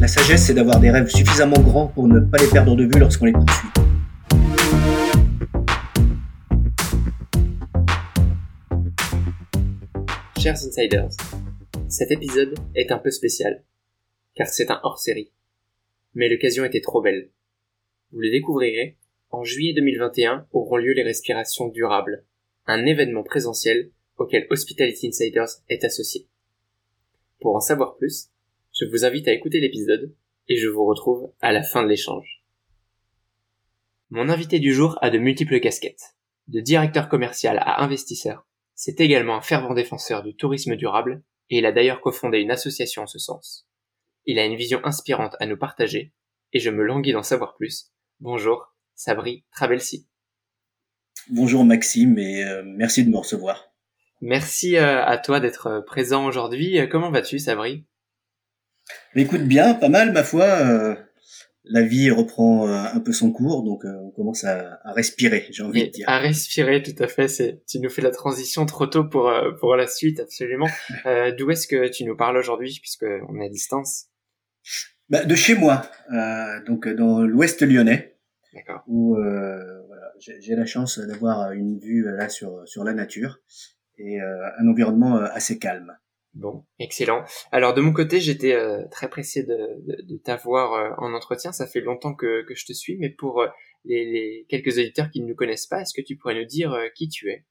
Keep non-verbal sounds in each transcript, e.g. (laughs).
La sagesse, c'est d'avoir des rêves suffisamment grands pour ne pas les perdre de vue lorsqu'on les poursuit. Chers insiders, cet épisode est un peu spécial, car c'est un hors-série. Mais l'occasion était trop belle. Vous le découvrirez, en juillet 2021 auront lieu les respirations durables, un événement présentiel auquel Hospitality Insiders est associé. Pour en savoir plus, je vous invite à écouter l'épisode et je vous retrouve à la fin de l'échange. Mon invité du jour a de multiples casquettes. De directeur commercial à investisseur, c'est également un fervent défenseur du tourisme durable et il a d'ailleurs cofondé une association en ce sens. Il a une vision inspirante à nous partager et je me languis d'en savoir plus. Bonjour, Sabri Travelsi. Bonjour Maxime et euh, merci de me recevoir. Merci euh, à toi d'être présent aujourd'hui. Comment vas-tu, Sabri? Écoute bien, pas mal ma foi. la vie reprend un peu son cours, donc on commence à, respirer, j'ai envie de dire. À respirer, tout à fait. C'est, tu nous fais la transition trop tôt pour pour la suite, absolument. (laughs) d'où est-ce que tu nous parles aujourd'hui, puisque on est à distance? Bah, De chez moi, donc dans l'Ouest lyonnais. Où voilà, j'ai la chance d'avoir une vue là sur sur la nature et euh, un environnement euh, assez calme. Bon, excellent. Alors de mon côté, j'étais euh, très pressé de, de, de t'avoir en entretien. Ça fait longtemps que, que je te suis, mais pour les, les, quelques auditeurs qui ne nous connaissent pas, est-ce que tu pourrais nous dire qui tu es?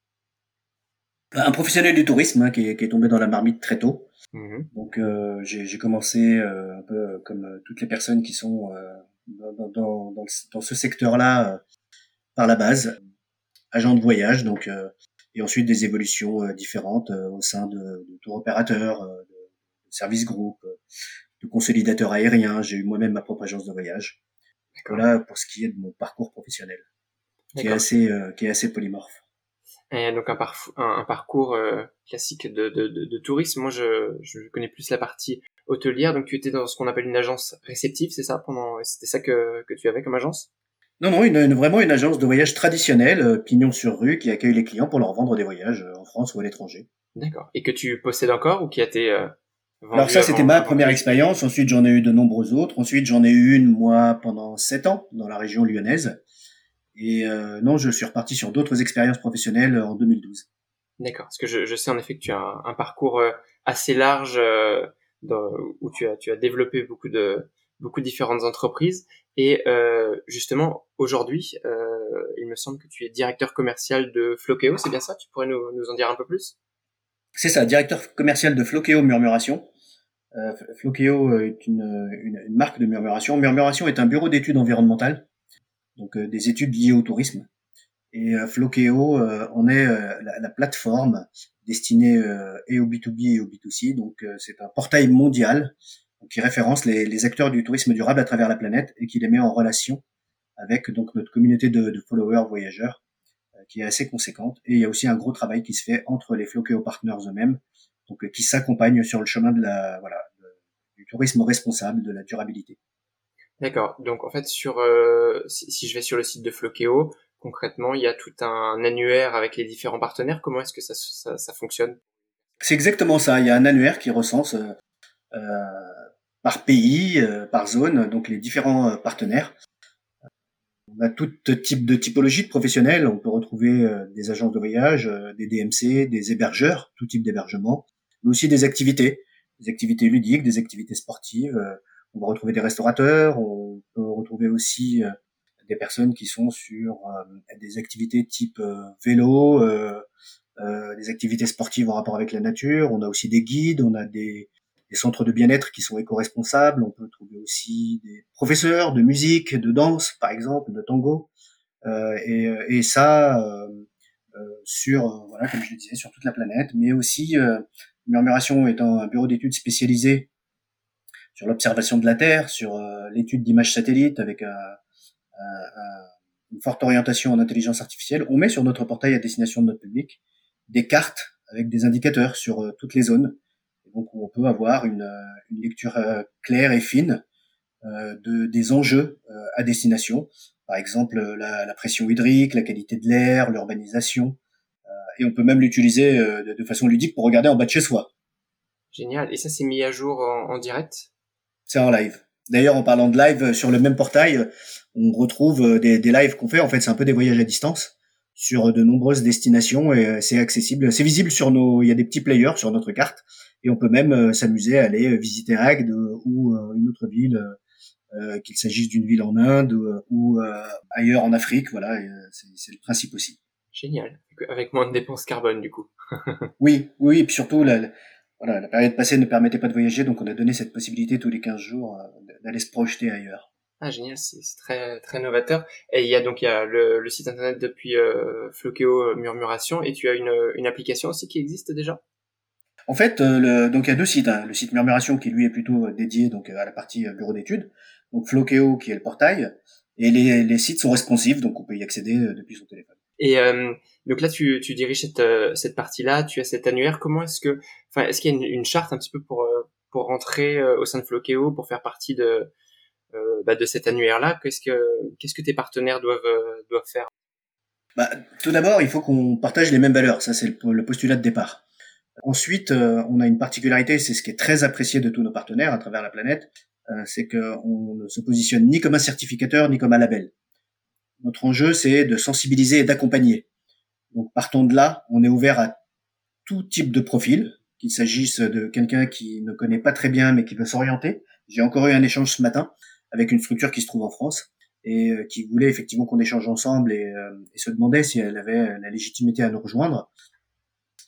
Un professionnel du tourisme hein, qui, est, qui, est, tombé dans la marmite très tôt. Mmh Donc euh, j'ai commencé euh, un peu comme toutes les personnes qui sont dans, dans, dans, dans, ce secteur-là par la base, agent de voyage. Donc et ensuite des évolutions euh, différentes euh, au sein de, de tour opérateurs, euh, de, de services groupes, de consolidateurs aériens. J'ai eu moi-même ma propre agence de voyage. Voilà pour ce qui est de mon parcours professionnel, qui est assez, qui est assez polymorphe. Et donc un, un, parcours classique de, de, de, tourisme. Moi, je, je connais plus la partie hôtelière. Donc tu étais dans ce qu'on appelle une agence réceptive, c'est ça Pendant, c'était ça que, que tu avais comme agence? Non, non, une, vraiment une agence de voyage traditionnelle, euh, pignon sur rue, qui accueille les clients pour leur vendre des voyages euh, en France ou à l'étranger. D'accord. Et que tu possèdes encore ou qui a été euh, Alors ça, c'était ma première expérience. Ensuite, j'en ai eu de nombreuses autres. Ensuite, j'en ai eu une moi pendant sept ans dans la région lyonnaise. Et euh, non, je suis reparti sur d'autres expériences professionnelles en 2012. D'accord. Parce que je, je, sais en effet que tu as un, un parcours assez large dans, où tu as, tu as développé beaucoup de beaucoup de différentes entreprises. Et euh, justement, aujourd'hui, euh, il me semble que tu es directeur commercial de Flokeo, c'est bien ça? Tu pourrais nous, en dire un peu plus? C'est ça, directeur commercial de Flokeo Murmuration. Euh, Flokeo est une, marque de murmuration. Murmuration est un bureau d'études environnementales, donc euh, des études liées au tourisme. Et euh, Flokeo en est la, la, plateforme destinée et au B2B et au B2C. Donc c'est un portail mondial qui référence les, acteurs du tourisme durable à travers la planète et qui les met en relation avec donc notre communauté de, de followers voyageurs euh, qui est assez conséquente. Et il y a aussi un gros travail qui se fait entre les Flokeo partners eux-mêmes, donc euh, qui s'accompagnent sur le chemin de la voilà du tourisme responsable, de la durabilité. D'accord. Donc en fait sur euh, si, si, je vais sur le site de Flokeo, concrètement il y a tout un annuaire avec les différents partenaires. Comment est-ce que ça, ça, ça fonctionne? C'est exactement ça. Il y a un annuaire qui recense euh, par pays, euh, par zone, donc les différents euh, partenaires. On a tout type de typologie de professionnels. On peut retrouver euh, des agences de voyage, des DMC, des hébergeurs, tout type d'hébergement, mais aussi des activités, des activités ludiques, des activités sportives. On va retrouver des restaurateurs. On peut retrouver aussi des personnes qui sont sur des activités type vélo, des activités sportives en rapport avec la nature. On a aussi des guides. On a des des centres de bien-être qui sont éco-responsables. On peut trouver aussi des professeurs de musique, de danse, par exemple, de tango. Euh, et, et, ça euh, euh sur, euh, voilà, comme je le disais, sur toute la planète, mais aussi euh, Murmuration étant un bureau d'études spécialisé sur l'observation de la Terre, sur l'étude d'images satellites avec un, une forte orientation en intelligence artificielle. On met sur notre portail à destination de notre public des cartes avec des indicateurs sur toutes les zones donc on peut avoir une, une lecture euh, claire et fine euh, de, des enjeux euh, à destination, par exemple la, la, pression hydrique, la qualité de l'air, l'urbanisation, et on peut même l'utiliser de, de, façon ludique pour regarder en bas de chez soi. Génial. Et ça, c'est mis à jour en, en direct? C'est en live. D'ailleurs, en parlant de live, sur le même portail, on retrouve des, des lives qu'on fait. En fait, c'est un peu des voyages à distance sur de nombreuses destinations et c'est accessible. C'est visible sur nos. Il y a des petits players sur notre carte et on peut même s'amuser à aller visiter Agde ou une autre ville euh, qu'il s'agisse d'une ville en Inde ou, euh, ailleurs en Afrique. Voilà, euh, c'est le principe aussi. Génial, avec moins de dépenses carbone du coup. (laughs) oui, oui, et puis surtout la, voilà, la période passée ne permettait pas de voyager, donc on a donné cette possibilité tous les 15 jours d'aller se projeter ailleurs. Ah génial, c'est très très novateur. Et il y a donc il y a le, le site internet depuis euh, Flokeo Murmuration et tu as une, une application aussi qui existe déjà? En fait, le, donc il y a deux sites. Hein. Le site Murmuration qui lui est plutôt dédié donc à la partie bureau d'études, donc Flokeo qui est le portail, et les, les sites sont responsifs, donc on peut y accéder euh, depuis son téléphone. Et euh, donc là, tu, tu diriges cette, euh, cette partie-là, tu as cet annuaire. Comment est-ce que, enfin, est-ce qu'il y a une, une, charte un petit peu pour pour rentrer au sein de Flokeo, pour faire partie de bah, de cet annuaire-là? Qu'est-ce que qu'est-ce que tes partenaires doivent doivent faire? Bah, Tout d'abord, il faut qu'on partage les mêmes valeurs. Ça, c'est le, le, postulat de départ. Ensuite, on a une particularité, c'est ce qui est très apprécié de tous nos partenaires à travers la planète, euh, c'est qu'on ne se positionne ni comme un certificateur ni comme un label. Notre enjeu, c'est de sensibiliser et d'accompagner. Donc, partons de là, on est ouvert à tout type de profil, qu'il s'agisse de quelqu'un qui ne connaît pas très bien mais qui veut s'orienter. J'ai encore eu un échange ce matin avec une structure qui se trouve en France et euh, qui voulait effectivement qu'on échange ensemble et, euh, et, se demandait si elle avait la légitimité à nous rejoindre.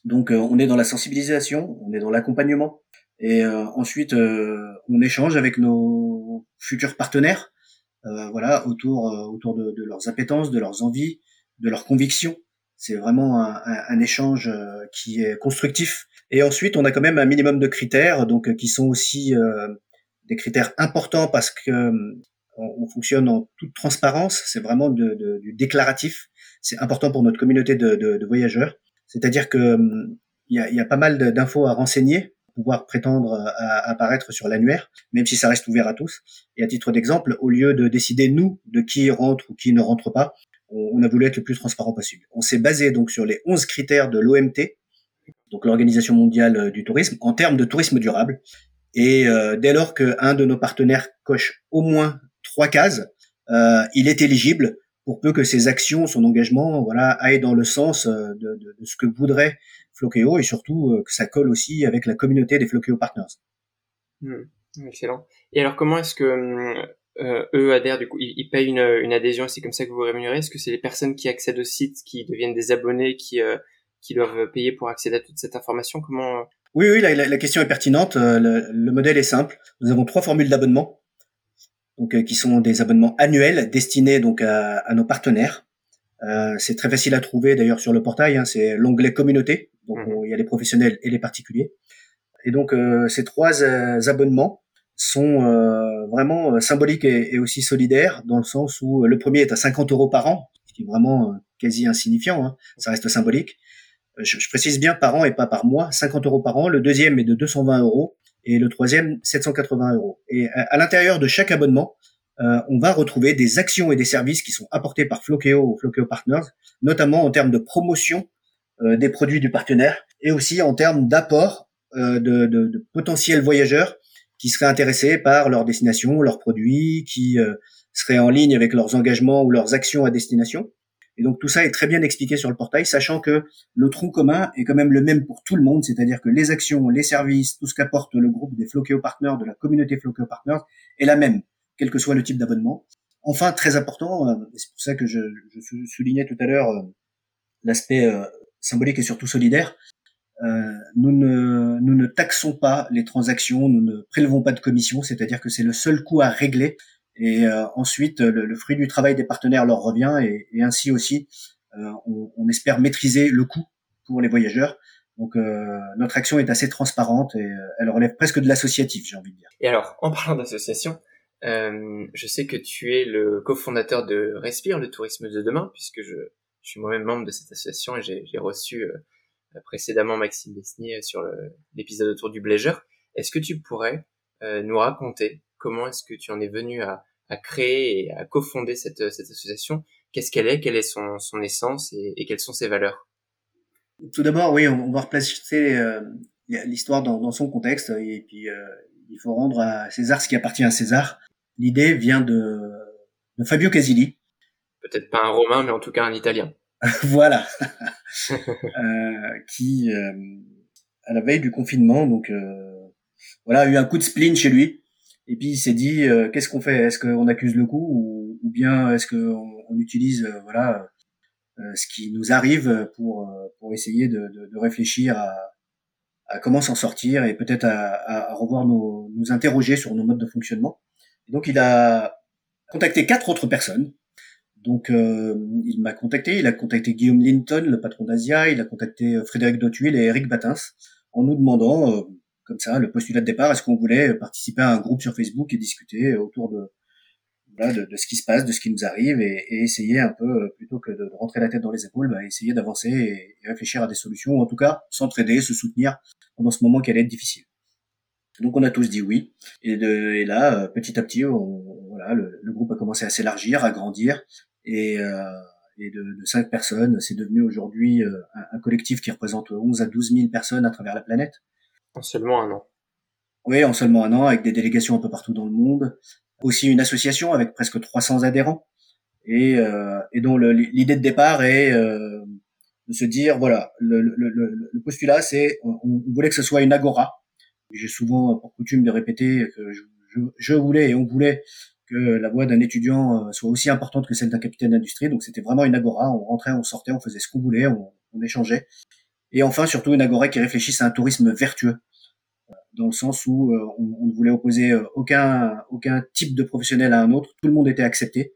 Donc on est dans la sensibilisation, on est dans l'accompagnement, et euh, ensuite, euh, on échange avec nos futurs partenaires, euh, voilà, autour autour de, leurs appétences, de leurs envies, de leurs convictions. C'est vraiment un, échange qui est constructif. Et ensuite, on a quand même un minimum de critères, donc qui sont aussi des critères importants parce que on, fonctionne en toute transparence. C'est vraiment de, de, du déclaratif. C'est important pour notre communauté de, de voyageurs. C'est-à-dire que il y a, pas mal d'infos à renseigner pouvoir prétendre à apparaître sur l'annuaire, même si ça reste ouvert à tous. Et à titre d'exemple, au lieu de décider nous de qui rentre ou qui ne rentre pas, on, a voulu être le plus transparent possible. On s'est basé donc sur les 11 critères de l'OMT, donc l'Organisation mondiale du tourisme, en termes de tourisme durable. Et euh, dès lors qu'un de nos partenaires coche au moins trois cases, euh, il est éligible pour peu que ses actions, son engagement, voilà, aillent dans le sens euh, de, de, de ce que voudrait Flokeo et surtout euh, que ça colle aussi avec la communauté des Flokeo Partners. Hmm, excellent. Et alors comment est-ce que euh, eux adhèrent du coup ils, payent une, une adhésion c'est comme ça que vous, vous rémunérez? Est-ce que c'est les personnes qui accèdent au site qui deviennent des abonnés qui euh, qui doivent payer pour accéder à toute cette information? Comment? Oui, oui, la, la, question est pertinente. Le, le, modèle est simple. Nous avons trois formules d'abonnement, donc qui sont des abonnements annuels destinés donc à, à nos partenaires. Euh, c'est très facile à trouver d'ailleurs sur le portail. Hein, c'est l'onglet communauté. Donc mhm. il y a les professionnels et les particuliers. Et donc euh, ces trois euh, abonnements sont euh, vraiment symboliques et, aussi solidaires dans le sens où le premier est à 50 euros par an, ce qui est vraiment quasi insignifiant. Hein, ça reste symbolique. Je, je, précise bien par an et pas par mois. 50 euros par an. Le deuxième est de 220 euros et le troisième 780 euros. Et à, l'intérieur de chaque abonnement, euh, on va retrouver des actions et des services qui sont apportés par Flokeo ou Flokeo Partners, notamment en termes de promotion euh, des produits du partenaire et aussi en termes d'apport euh, de, de, potentiels voyageurs qui seraient intéressés par leur destination, leurs produits, qui seraient en ligne avec leurs engagements ou leurs actions à destination. Et donc tout ça est très bien expliqué sur le portail, sachant que le tronc commun est quand même le même pour tout le monde, c'est-à-dire que les actions, les services, tout ce qu'apporte le groupe des Flokeo Partners, de la communauté Flokeo Partners, est la même, quel que soit le type d'abonnement. Enfin, très important, c'est pour ça que je, je soulignais tout à l'heure l'aspect symbolique et surtout solidaire. Euh, nous, ne, nous ne taxons pas les transactions, nous ne prélevons pas de commission, c'est-à-dire que c'est le seul coût à régler. Et euh, ensuite, le, fruit du travail des partenaires leur revient et, et ainsi aussi, euh, on, on, espère maîtriser le coût pour les voyageurs. Donc euh, notre action est assez transparente et euh, elle relève presque de l'associatif, j'ai envie de dire. Et alors, en parlant d'association, je sais que tu es le cofondateur de Respire, le tourisme de demain, puisque je, je suis moi-même membre de cette association et j'ai reçu euh, précédemment Maxime Besnier sur l'épisode autour du Bléger. Est-ce que tu pourrais euh, nous raconter comment est-ce que tu en es venu à, à créer et à cofonder cette, cette association Qu'est-ce qu'elle est? Quelle est son, son essence et, et, quelles sont ses valeurs? Tout d'abord, oui, on, va replacer euh, l'histoire dans, dans, son contexte et puis euh, il faut rendre à César ce qui appartient à César. l'idée vient de, de Fabio Casilli. Peut-être pas un romain, mais en tout cas un italien. (laughs) voilà. (laughs) euh, qui, euh, à la veille du confinement, donc euh, voilà, a eu un coup de spleen chez lui. Et puis il s'est dit, euh, qu'est-ce qu'on fait? Est-ce qu'on accuse le coup ou, ou bien est-ce qu'on on utilise voilà ce qui nous arrive pour pour essayer de, de, de réfléchir à, à comment s'en sortir et peut-être à, à, revoir nos, nous interroger sur nos modes de fonctionnement. Et donc il a contacté quatre autres personnes. Donc euh, il m'a contacté, il a contacté Guillaume Linton, le patron d'Asia, il a contacté euh, Frédéric Dotuil et Eric Batins en nous demandant euh, comme ça le postulat de départ est-ce qu'on voulait participer à un groupe sur Facebook et discuter autour de de, de, ce qui se passe, de ce qui nous arrive et, essayer un peu plutôt que de, rentrer la tête dans les épaules, bah, essayer d'avancer et, réfléchir à des solutions, ou en tout cas s'entraider, se soutenir pendant ce moment qui allait être difficile. Donc on a tous dit oui et, de, et là petit à petit on, voilà le, groupe a commencé à s'élargir, à grandir et, euh, et de, de, cinq personnes, c'est devenu aujourd'hui euh, un, un, collectif qui représente 11 à 12 000 personnes à travers la planète. En seulement un an. Oui, en seulement un an, avec des délégations un peu partout dans le monde. Aussi une association avec presque 300 adhérents et, euh, et dont l'idée de départ est euh, de se dire voilà le, le, le, le postulat c'est on, voulait que ce soit une agora j'ai souvent pour coutume de répéter que je, je, voulais et on voulait que la voix d'un étudiant euh, soit aussi importante que celle d'un capitaine d'industrie. Donc c'était vraiment une agora. On rentrait, on sortait, on faisait ce qu'on voulait, on, échangeait. Et enfin, surtout une agora qui réfléchisse à un tourisme vertueux, dans le sens où euh, on, ne voulait opposer euh, aucun aucun type de professionnel à un autre. Tout le monde était accepté.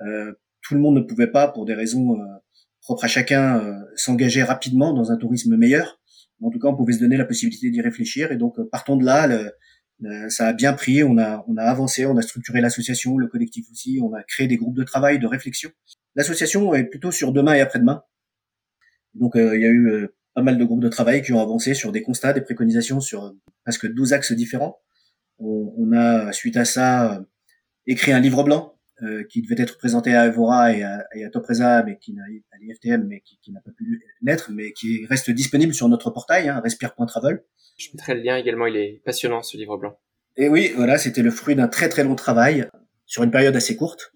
Euh, tout le monde ne pouvait pas, pour des raisons propres à chacun, s'engager rapidement dans un tourisme meilleur. en tout cas, on pouvait se donner la possibilité d'y réfléchir. Et donc, partons de là, le, euh, ça a bien pris, on a, on a avancé, on a structuré l'association, le collectif aussi, on a créé des groupes de travail, de réflexion. L'association est plutôt sur demain et après-demain. Donc euh, il y a eu euh, pas mal de groupes de travail qui ont avancé sur des constats, des préconisations sur presque 12 axes différents. On, on a, suite à ça, écrit un livre blanc qui devait être présenté à Evora et à, et à Topresa, mais qui n'a à l'IFTM, mais qui, qui n'a pas pu l'être, mais qui reste disponible sur notre portail, hein, respire.travel. Je mettrai le lien également, il est passionnant ce livre blanc. Et oui, voilà, c'était le fruit d'un très très long travail sur une période assez courte.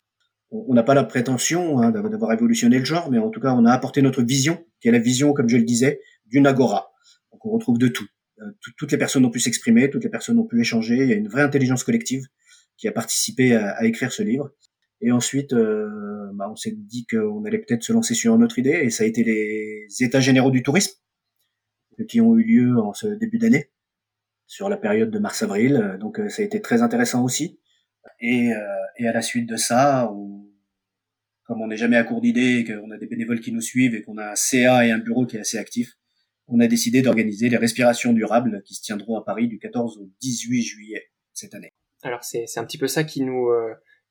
On n'a pas la prétention hein, d'avoir révolutionné le genre, mais en tout cas, on a apporté notre vision, qui est la vision, comme je le disais, d'une agora. Donc on retrouve de tout. Euh, toutes les personnes ont pu s'exprimer, toutes les personnes ont pu échanger. Il y a une vraie intelligence collective qui a participé à, écrire ce livre. Et ensuite, euh, bah, on s'est dit qu'on allait peut-être se lancer sur une autre idée, et ça a été les États généraux du tourisme qui ont eu lieu en ce début d'année sur la période de mars-avril. Euh, donc ça a été très intéressant aussi. Et, euh, et à la suite de ça, on, comme on n'est jamais à court d'idées, qu'on a des bénévoles qui nous suivent et qu'on a un CA et un bureau qui est assez actif, on a décidé d'organiser les respirations durables qui se tiendront à Paris du 14 au 18 juillet cette année. Alors c'est un petit peu ça qui nous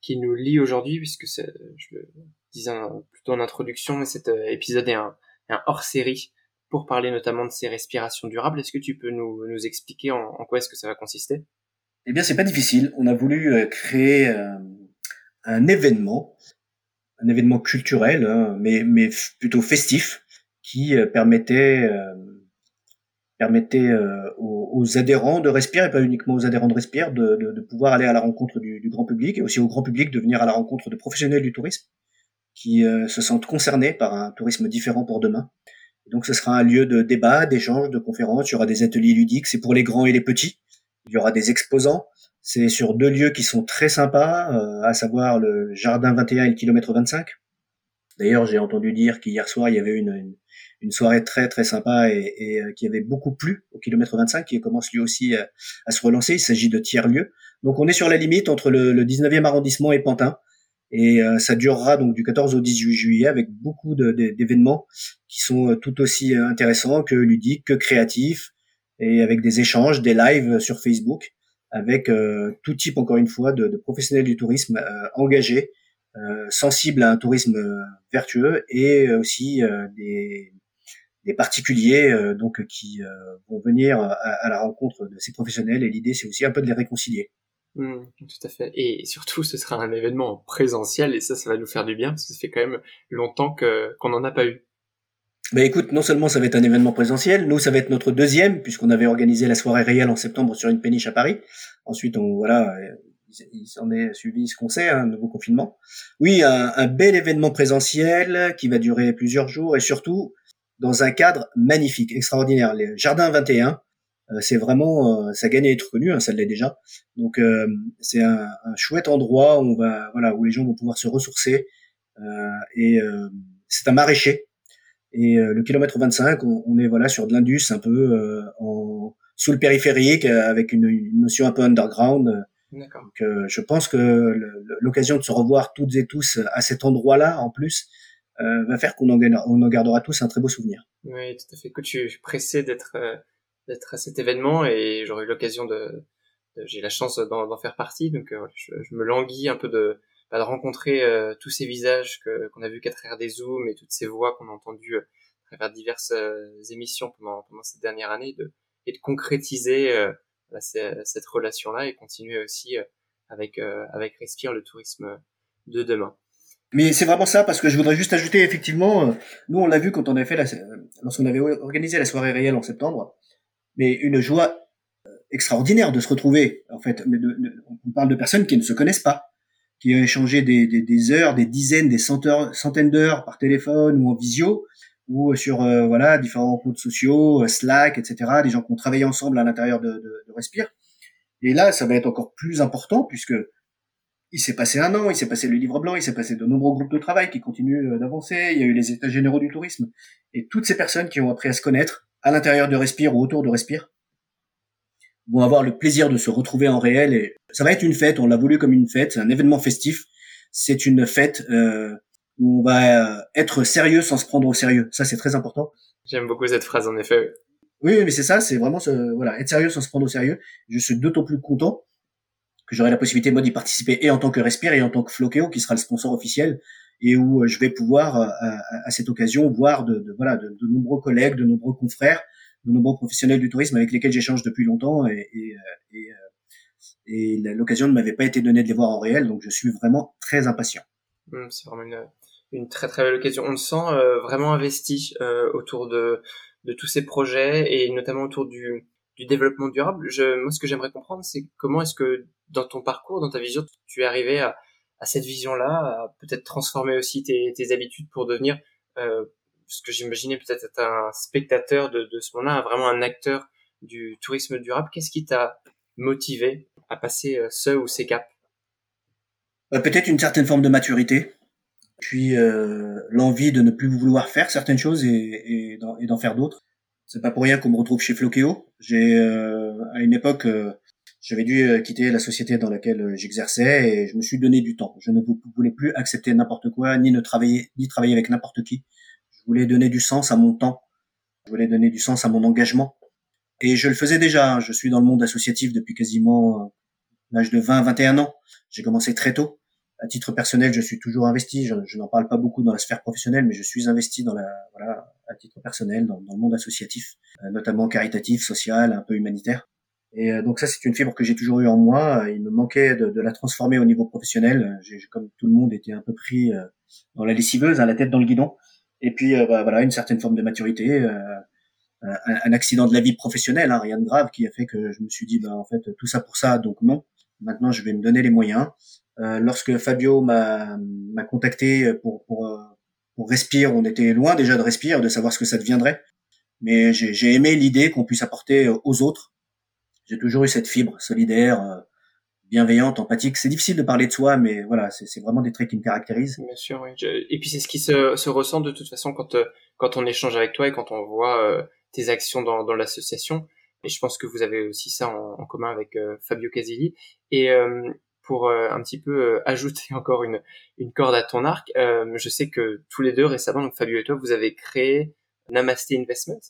qui nous lie aujourd'hui puisque je le disais plutôt en introduction, mais cet épisode est un, un hors série pour parler notamment de ces respirations durables. Est-ce que tu peux nous, nous expliquer en, quoi est-ce que ça va consister? Eh bien, c'est pas difficile. On a voulu euh, créer euh, un événement, un événement culturel, hein, mais, plutôt festif, qui euh, permettait permettait aux, adhérents de respirer, et pas uniquement aux adhérents de respirer, de, pouvoir aller à la rencontre du, du, grand public, et aussi au grand public de venir à la rencontre de professionnels du tourisme qui se sentent concernés par un tourisme différent pour demain. Donc ce sera un lieu de débat, d'échange, de conférences. Il y aura des ateliers ludiques. C'est pour les grands et les petits. Il y aura des exposants. C'est sur deux lieux qui sont très sympas, euh, à savoir le Jardin 21 et le kilomètre 25. D'ailleurs, j'ai entendu dire qu'hier soir, il y avait une, une, soirée très très sympa et, et euh, qui avait beaucoup plu au kilomètre 25, qui commence lui aussi à, à se relancer. Il s'agit de tiers-lieux. Donc on est sur la limite entre le, le 19e arrondissement et Pantin. Et euh, ça durera donc du 14 au 18 juillet avec beaucoup d'événements qui sont euh, tout aussi euh, intéressants que ludiques, que créatifs, et avec des échanges, des lives sur Facebook, avec tout type encore une fois de, de professionnels du tourisme engagés, sensibles à un tourisme vertueux, et aussi des, des particuliers donc qui vont venir à, à, la rencontre de ces professionnels. Et l'idée c'est aussi un peu de les réconcilier. Mmh, tout à fait. Et surtout, ce sera un événement présentiel et ça, ça va nous faire du bien parce que ça fait quand même longtemps que qu'on n'en a pas eu. Ben écoute, non seulement ça va être un événement présentiel, nous ça va être notre deuxième puisqu'on avait organisé la soirée réelle en septembre sur une péniche à Paris. Ensuite, on voilà, il il s'en est suivi ce qu'on sait, un nouveau confinement. Oui, un, bel événement présentiel qui va durer plusieurs jours et surtout dans un cadre magnifique, extraordinaire. Les Jardins 21, euh, c'est vraiment, euh, ça gagne à être connu, hein, ça l'est déjà. Donc euh, c'est un, un, chouette endroit où on va, voilà, où les gens vont pouvoir se ressourcer et c'est un maraîcher. Et le kilomètre 25, on, on, est voilà sur de l'Indus un peu en sous le périphérique avec une, une notion un peu underground. Donc, je pense que l'occasion de se revoir toutes et tous à cet endroit-là, en plus, euh, va faire qu'on en, on en gardera tous un très beau souvenir. Oui, tout à fait. Que tu es pressé d'être euh, d'être à cet événement et j'aurai eu l'occasion de, j'ai la chance d'en faire partie, donc euh, je, je, me languis un peu de, bah, de rencontrer tous ces visages que qu'on a vus qu'à travers des zooms et toutes ces voix qu'on a entendues à travers diverses émissions pendant pendant cette dernière année, de, et de concrétiser bah, cette relation-là et continuer aussi avec avec Respire le tourisme de demain. Mais c'est vraiment ça, parce que je voudrais juste ajouter, effectivement, euh, nous on l'a vu quand on avait fait la, lorsqu'on avait organisé la soirée réelle en septembre, mais une joie euh, extraordinaire de se retrouver, en fait. Mais on parle de personnes qui ne se connaissent pas, qui ont échangé des, des, des heures, des dizaines, des centaines d'heures par téléphone ou en visio, ou sur euh, voilà différents groupes sociaux, Slack, etc. Des gens qui ont travaillé ensemble à l'intérieur de, de, de Respire. Et là, ça va être encore plus important puisque il s'est passé un an, il s'est passé le livre blanc, il s'est passé de nombreux groupes de travail qui continuent euh, d'avancer, il y a eu les états généraux du tourisme. Et toutes ces personnes qui ont appris à se connaître, à l'intérieur de Respire ou autour de Respire, vont avoir le plaisir de se retrouver en réel. Et ça va être une fête, on l'a voulu comme une fête, un événement festif. C'est une fête euh, où on va euh, être sérieux sans se prendre au sérieux. Ça, c'est très important. J'aime beaucoup cette phrase, en effet. Oui, mais c'est ça, c'est vraiment ce, voilà, être sérieux sans se prendre au sérieux. Je suis d'autant plus content que j'aurai la possibilité moi d'y participer et en tant que Respire et en tant que Floqueo qui sera le sponsor officiel et où euh, je vais pouvoir euh, à, cette occasion voir de, de voilà de, de, nombreux collègues, de nombreux confrères, de nombreux professionnels du tourisme avec lesquels j'échange depuis longtemps et, et, euh, et, et l'occasion ne m'avait pas été donnée de les voir en réel donc je suis vraiment très impatient. Mmh, c'est vraiment une, très très belle occasion. On le sent vraiment investi euh, autour de, de tous ces projets et notamment autour du développement durable. Je, moi, ce que j'aimerais comprendre, c'est comment est-ce que dans ton parcours, dans ta vision, tu es arrivé à, cette vision-là, à peut-être transformer aussi tes, habitudes pour devenir euh, ce que j'imaginais peut-être être un spectateur de, de ce moment-là, vraiment un acteur du tourisme durable. Qu'est-ce qui t'a motivé à passer euh, ce ou ces caps? Euh, Peut-être une certaine forme de maturité, puis euh, l'envie de ne plus vouloir faire certaines choses et, et d'en faire d'autres. C'est pas pour rien qu'on me retrouve chez Floqueo. J'ai euh, à une époque, euh, j'avais dû euh, quitter la société dans laquelle j'exerçais et je me suis donné du temps. Je ne voulais plus accepter n'importe quoi, ni ne travailler, ni travailler avec n'importe qui. Voulais donner du sens à mon temps. Je voulais donner du sens à mon engagement. Et je le faisais déjà. Je suis dans le monde associatif depuis quasiment l'âge de 20, 21 ans. J'ai commencé très tôt à titre personnel, je suis toujours investi. Je, je n'en parle pas beaucoup dans la sphère professionnelle, mais je suis investi dans la, voilà, à titre personnel, dans, le monde associatif, euh, notamment caritatif, social, un peu humanitaire. Et euh, donc ça, c'est une fibre que j'ai toujours eu en moi. Il me manquait de, de la transformer au niveau professionnel. J'ai, comme tout le monde, été un peu pris euh, dans la lessiveuse, à la tête dans le guidon. Et puis bah, voilà, une certaine forme de maturité, un, un, accident de la vie professionnelle, hein, rien de grave, qui a fait que je me suis dit, bah en fait, tout ça pour ça, donc non. Maintenant, je vais me donner les moyens. Euh, lorsque Fabio m'a contacté pour, pour, euh, pour Respire, on était loin déjà de Respire, de savoir ce que ça deviendrait. Mais j'ai aimé l'idée qu'on puisse apporter aux autres. J'ai toujours eu cette fibre solidaire, euh, bienveillante, empathique. C'est difficile de parler de soi, mais voilà, c'est vraiment des traits qui me caractérisent. Bien sûr, oui. Et puis c'est ce qui se, se, ressent de toute façon quand quand on échange avec toi et quand on voit tes actions dans, dans l'association. Et je pense que vous avez aussi ça en, commun avec Fabio Casilli. Et pour euh, un petit peu euh, (laughs) ajouter encore une, une corde à ton arc, euh, je sais que tous les deux récemment, donc Fabio et toi, vous avez créé Namaste Investment.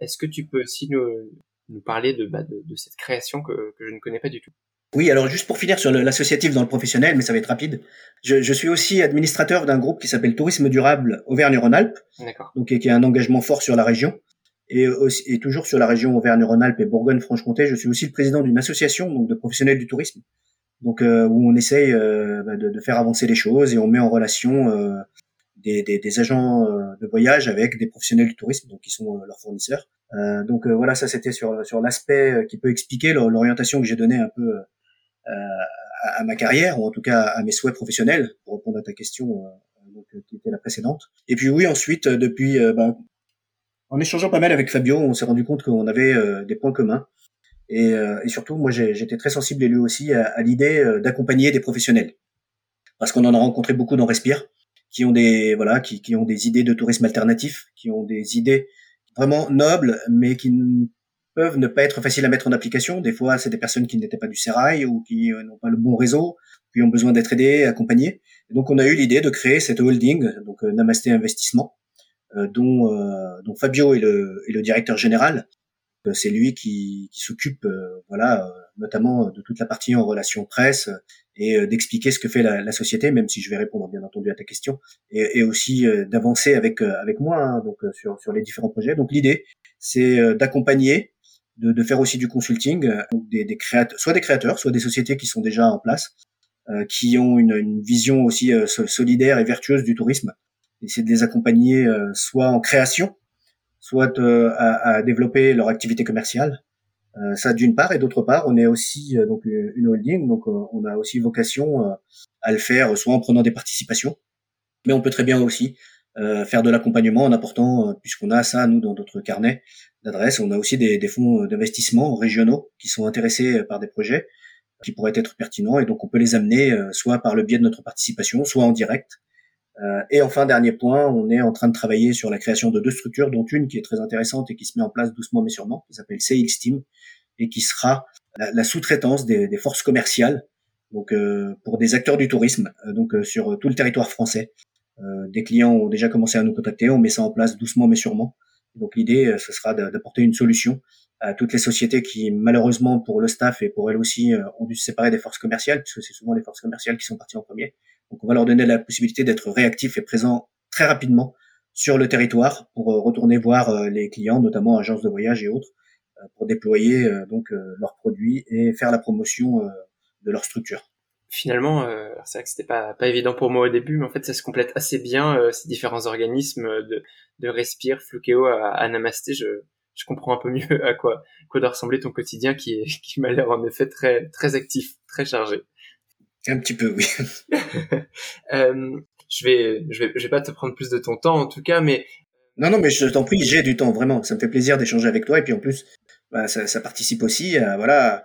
Est-ce que tu peux aussi nous, parler de, bah, de, de, cette création que je ne connais pas du tout? Oui, alors juste pour finir sur l'associatif dans le professionnel, mais ça va être rapide. Je, je suis aussi administrateur d'un groupe qui s'appelle Tourisme Durable Auvergne-Rhône-Alpes, donc qui a un engagement fort sur la région. Et, aussi, et toujours sur la région Auvergne-Rhône-Alpes et Bourgogne-Franche-Comté, je suis aussi le président d'une association donc de professionnels du tourisme donc euh, où on essaye euh, bah, de, de, faire avancer les choses et on met en relation euh, des, des, des, agents de voyage avec des professionnels du tourisme, donc qui sont leurs fournisseurs. donc voilà, ça c'était sur sur l'aspect qui peut expliquer l'orientation que j'ai donnée un peu à, ma carrière ou en tout cas à mes souhaits professionnels pour répondre à ta question donc, qui était la précédente. Et puis oui, ensuite depuis bah, en échangeant pas mal avec Fabio, on s'est rendu compte qu'on avait des points communs. Et, et surtout, moi, j'étais très sensible et lui aussi à, à l'idée d'accompagner des professionnels, parce qu'on en a rencontré beaucoup dans Respire, qui ont des voilà, qui, qui ont des idées de tourisme alternatif, qui ont des idées vraiment nobles, mais qui peuvent ne pas être faciles à mettre en application. Des fois, c'est des personnes qui n'étaient pas du Serail ou qui euh, n'ont pas le bon réseau, qui ont besoin d'être aidées, accompagnées. Et donc, on a eu l'idée de créer cette holding, donc euh, Namasté Investissement, euh, dont, dont Fabio est le, est le directeur général. C'est lui qui, qui s'occupe, voilà, notamment de toute la partie en relation presse et d'expliquer ce que fait la, la, société, même si je vais répondre bien entendu à ta question, et, et aussi d'avancer avec avec moi hein, donc sur sur les différents projets. Donc l'idée, c'est d'accompagner de, faire aussi du consulting, euh, des, soit des créateurs, soit des sociétés qui sont déjà en place, euh, qui ont une, une, vision aussi euh, solidaire et vertueuse du tourisme. Essayer de les accompagner soit en création, soit à, à, développer leur activité commerciale. ça d'une part et d'autre part, on est aussi donc une holding, donc on a aussi vocation à le faire soit en prenant des participations, mais on peut très bien aussi euh, faire de l'accompagnement en apportant, euh, puisqu'on a ça nous dans notre carnet d'adresses, on a aussi des, des fonds euh, d'investissement régionaux qui sont intéressés par des projets qui pourraient être pertinents et donc on peut les amener soit par le biais de notre participation, soit en direct. et enfin dernier point, on est en train de travailler sur la création de deux structures, dont une qui est très intéressante et qui se met en place doucement mais sûrement, qui s'appelle CX Team et qui sera la, sous-traitance des, des, forces commerciales donc pour des acteurs du tourisme donc sur tout le territoire français euh, des clients ont déjà commencé à nous contacter, on met ça en place doucement mais sûrement. Donc l'idée, euh, ce sera d'apporter une solution à toutes les sociétés qui, malheureusement pour le staff et pour elles aussi, euh, ont dû se séparer des forces commerciales, puisque c'est souvent les forces commerciales qui sont parties en premier. Donc on va leur donner la possibilité d'être réactifs et présents très rapidement sur le territoire pour retourner voir les clients, notamment agences de voyage et autres, pour déployer donc leurs produits et faire la promotion de leur structure finalement, euh, c'est vrai que c'était pas pas évident pour moi au début, mais en fait ça se complète assez bien euh, ces différents organismes de de Respire, Flukeo à, à Namasté. Je je comprends un peu mieux (laughs) à quoi quoi doit ressembler ton quotidien qui est (laughs) qui m'a l'air en effet très très actif, très chargé. Un petit peu, oui. (laughs) euh, je vais je vais je vais pas te prendre plus de ton temps en tout cas, mais non non mais je t'en prie, j'ai du temps vraiment. Ça me fait plaisir d'échanger avec toi et puis en plus bah, ça, ça participe aussi à voilà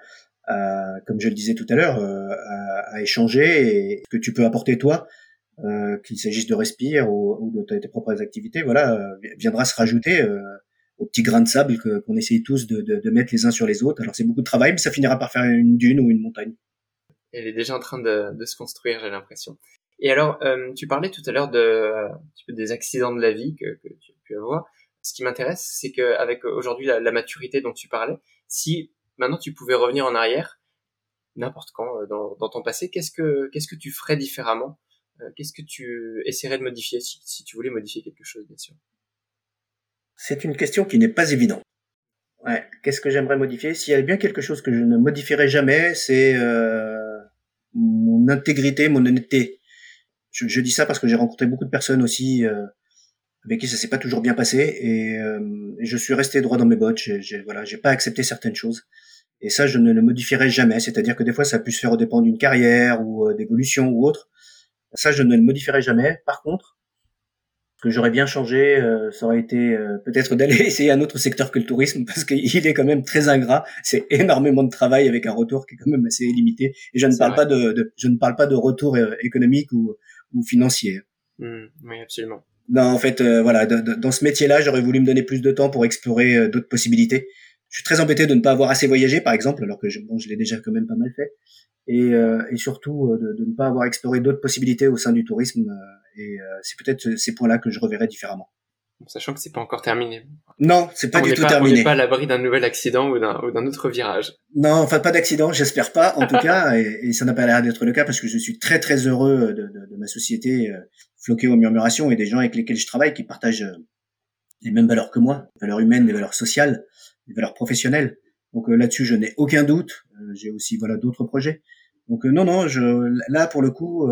comme je le disais tout à l'heure, euh, à, à, échanger et ce que tu peux apporter toi, euh, qu'il s'agisse de Respire ou, ou de tes propres activités, voilà, euh, viendra se rajouter au petit grain de sable qu'on essaye tous de, de, de, mettre les uns sur les autres. Alors c'est beaucoup de travail, mais ça finira par faire une dune ou une montagne. Elle est déjà en train de, de se construire, j'ai l'impression. Et alors, euh, tu parlais tout à l'heure de des accidents de la vie que, que tu as pu avoir. Ce qui m'intéresse, c'est qu'avec aujourd'hui la, la, maturité dont tu parlais, si maintenant tu pouvais revenir en arrière, n'importe quand euh, dans, ton passé, qu'est-ce que qu'est-ce que tu ferais différemment euh, Qu'est-ce que tu essaierais de modifier si, tu voulais modifier quelque chose, bien sûr? C'est une question qui n'est pas évidente. Ouais. Qu'est-ce que j'aimerais modifier? S'il y a bien quelque chose que je ne modifierai jamais, c'est euh, mon intégrité, mon honnêteté. Je, dis ça parce que j'ai rencontré beaucoup de personnes aussi avec qui ça s'est pas toujours bien passé et, je suis resté droit dans mes bottes. J'ai, voilà, j'ai pas accepté certaines choses. Et ça, je ne le modifierai jamais. C'est-à-dire que des fois, ça peut se faire au dépend d'une carrière ou euh, d'évolution ou autre. Ça, je ne le modifierai jamais. Par contre, ce que j'aurais bien changé, euh, ça aurait été euh, peut-être d'aller (laughs) essayer un autre secteur que le tourisme, parce qu'il est quand même très ingrat. C'est énormément de travail avec un retour qui est quand même assez limité. Et je ne parle pas de, je ne parle pas de retour économique ou, ou financier. Mmh, oui, absolument. Non, en fait, voilà, dans ce métier-là, j'aurais voulu me donner plus de temps pour explorer d'autres possibilités je suis très embêté de ne pas avoir assez voyagé, par exemple, alors que je, bon, je l'ai déjà quand même pas mal fait, et, euh, et surtout euh, de, de, ne pas avoir exploré d'autres possibilités au sein du tourisme. Euh, et c'est peut-être ces points-là que je reverrai différemment. Sachant que c'est pas encore terminé. Non, c'est pas du tout terminé. On n'est pas à l'abri d'un nouvel accident ou d'un autre virage. Non, enfin pas d'accident, j'espère pas, en tout (laughs) cas, et, et, ça n'a pas l'air d'être le cas parce que je suis très très heureux de, de, de ma société euh, floquée aux murmurations et des gens avec lesquels je travaille qui partagent les mêmes valeurs que moi, valeurs humaines, les valeurs sociales des valeurs professionnelles. Donc euh, là-dessus, je n'ai aucun doute. Euh, j'ai aussi voilà d'autres projets. Donc euh, non, non, je, là pour le coup,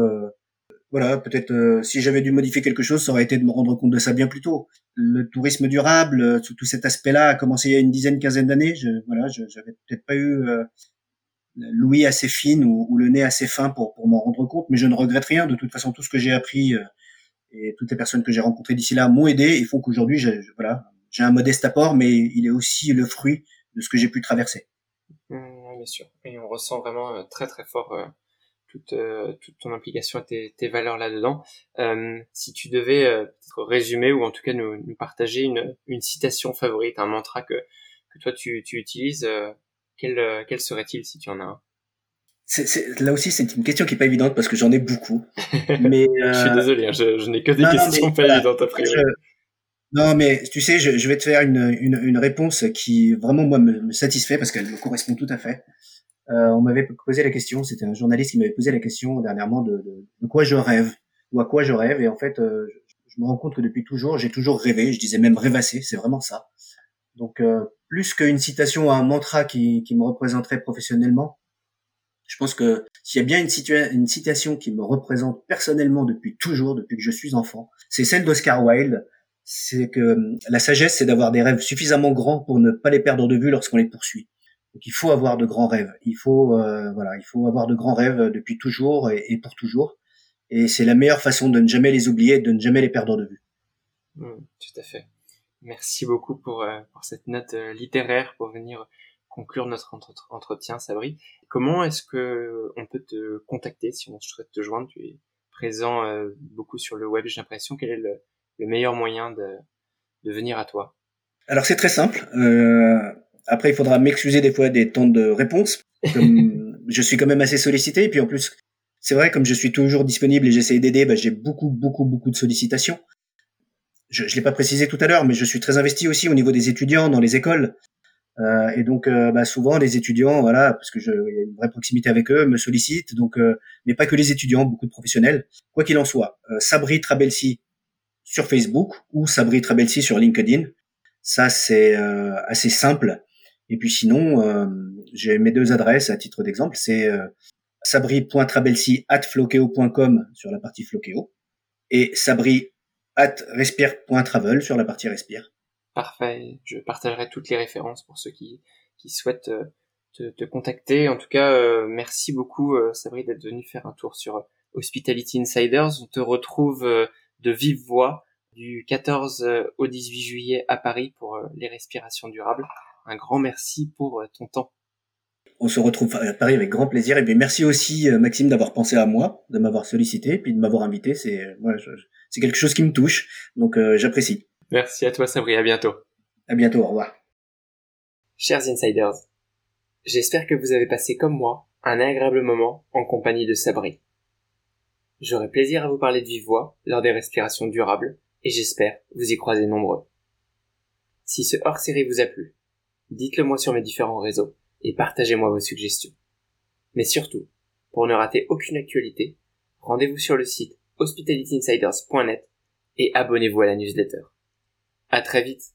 voilà, peut-être si j'avais dû modifier quelque chose, ça aurait été de me rendre compte de ça bien plus tôt. Le tourisme durable, tout, cet aspect-là a commencé il y a une dizaine, quinzaine d'années. Je, voilà, j'avais peut-être pas eu l'ouïe assez fine ou, le nez assez fin pour, pour m'en rendre compte, mais je ne regrette rien. De toute façon, tout ce que j'ai appris euh, et toutes les personnes que j'ai rencontrées d'ici là m'ont aidé et font qu'aujourd'hui, j'ai, voilà, j'ai un modeste apport, mais il est aussi le fruit de ce que j'ai pu traverser. Mmh, bien sûr. Et on ressent vraiment euh, très très fort euh, toute, toute ton implication et tes, valeurs là-dedans. si tu devais résumer ou en tout cas nous, partager une, une citation favorite, un mantra que, que toi tu, tu utilises, quel, euh, quel serait-il si tu en as un? C'est, là aussi, c'est une question qui est pas évidente parce que j'en ai beaucoup. (laughs) Mais je suis euh, désolé, hein, je, je n'ai que des questions pas évidentes à priori. Non, mais tu sais, je, je vais te faire une, une, une, réponse qui vraiment moi me, me satisfait parce qu'elle me correspond tout à fait. Euh, on m'avait posé la question, c'était un journaliste qui m'avait posé la question dernièrement de, de, de, quoi je rêve ou à quoi je rêve. Et en fait, euh, je, je, me rends compte que depuis toujours, j'ai toujours rêvé. Je disais même rêvasser, c'est vraiment ça. Donc euh, plus qu'une citation ou un mantra qui, qui me représenterait professionnellement, je pense que s'il y a bien une, citation qui me représente personnellement depuis toujours, depuis que je suis enfant, c'est celle d'Oscar Wilde. C'est que hum, la sagesse, c'est d'avoir des rêves suffisamment grands pour ne pas les perdre de vue lorsqu'on les poursuit. Donc il faut avoir de grands rêves. Il faut euh, voilà, il faut avoir de grands rêves depuis toujours et, pour toujours. Et c'est la meilleure façon de ne jamais les oublier, de ne jamais les perdre de vue. Mmh, tout à fait. Merci beaucoup pour, euh, cette note euh, littéraire pour venir conclure notre entretien, Sabri. Comment est-ce que on peut te contacter si on souhaite te joindre? Tu es présent euh, beaucoup sur le web, j'ai l'impression. Quel est le, le, meilleur moyen de, de venir à toi? Alors c'est très simple. Euh, après, il faudra m'excuser des fois des temps de réponse. Comme (laughs) je suis quand même assez sollicité, et puis en plus, c'est vrai, comme je suis toujours disponible et j'essaie d'aider, bah, j'ai beaucoup, beaucoup, beaucoup de sollicitations je ne l'ai pas précisé tout à l'heure, mais je suis très investi aussi au niveau des étudiants dans les écoles. Euh, et donc, euh, bah, souvent, les étudiants, voilà, parce que je, y a une vraie proximité avec eux, me sollicitent. Donc, euh, mais pas que les étudiants, beaucoup de professionnels. Quoi qu'il en soit, euh, Sabri Trabelsi sur Facebook ou Sabri Trabelsi sur LinkedIn. Ça, c'est assez simple. Et puis sinon, j'ai mes deux adresses à titre d'exemple. C'est sabri.trabelsi at sur la partie Flokeo et sabri at respire.travel sur la partie respire. Parfait. Je partagerai toutes les références pour ceux qui, qui souhaitent euh, te, te contacter. En tout cas, euh, merci beaucoup, euh, Sabri, d'être venu faire un tour sur Hospitality Insiders. On te retrouve de vive voix du 14 au 18 juillet à Paris pour les respirations durables. Un grand merci pour ton temps. On se retrouve à Paris avec grand plaisir. Et bien merci aussi Maxime d'avoir pensé à moi, de m'avoir sollicité, puis de m'avoir invité. C'est je, c'est quelque chose qui me touche, donc j'apprécie. Merci à toi Sabri, à bientôt. À bientôt, au revoir. Chers insiders, j'espère que vous avez passé comme moi un agréable moment en compagnie de Sabri. J'aurai plaisir à vous parler de vive voix lors des respirations durables et j'espère vous y croiser nombreux. Si ce hors-série vous a plu, dites-le moi sur mes différents réseaux et partagez-moi vos suggestions. Mais surtout, pour ne rater aucune actualité, rendez-vous sur le site hospitalityinsiders.net et abonnez-vous à la newsletter. À très vite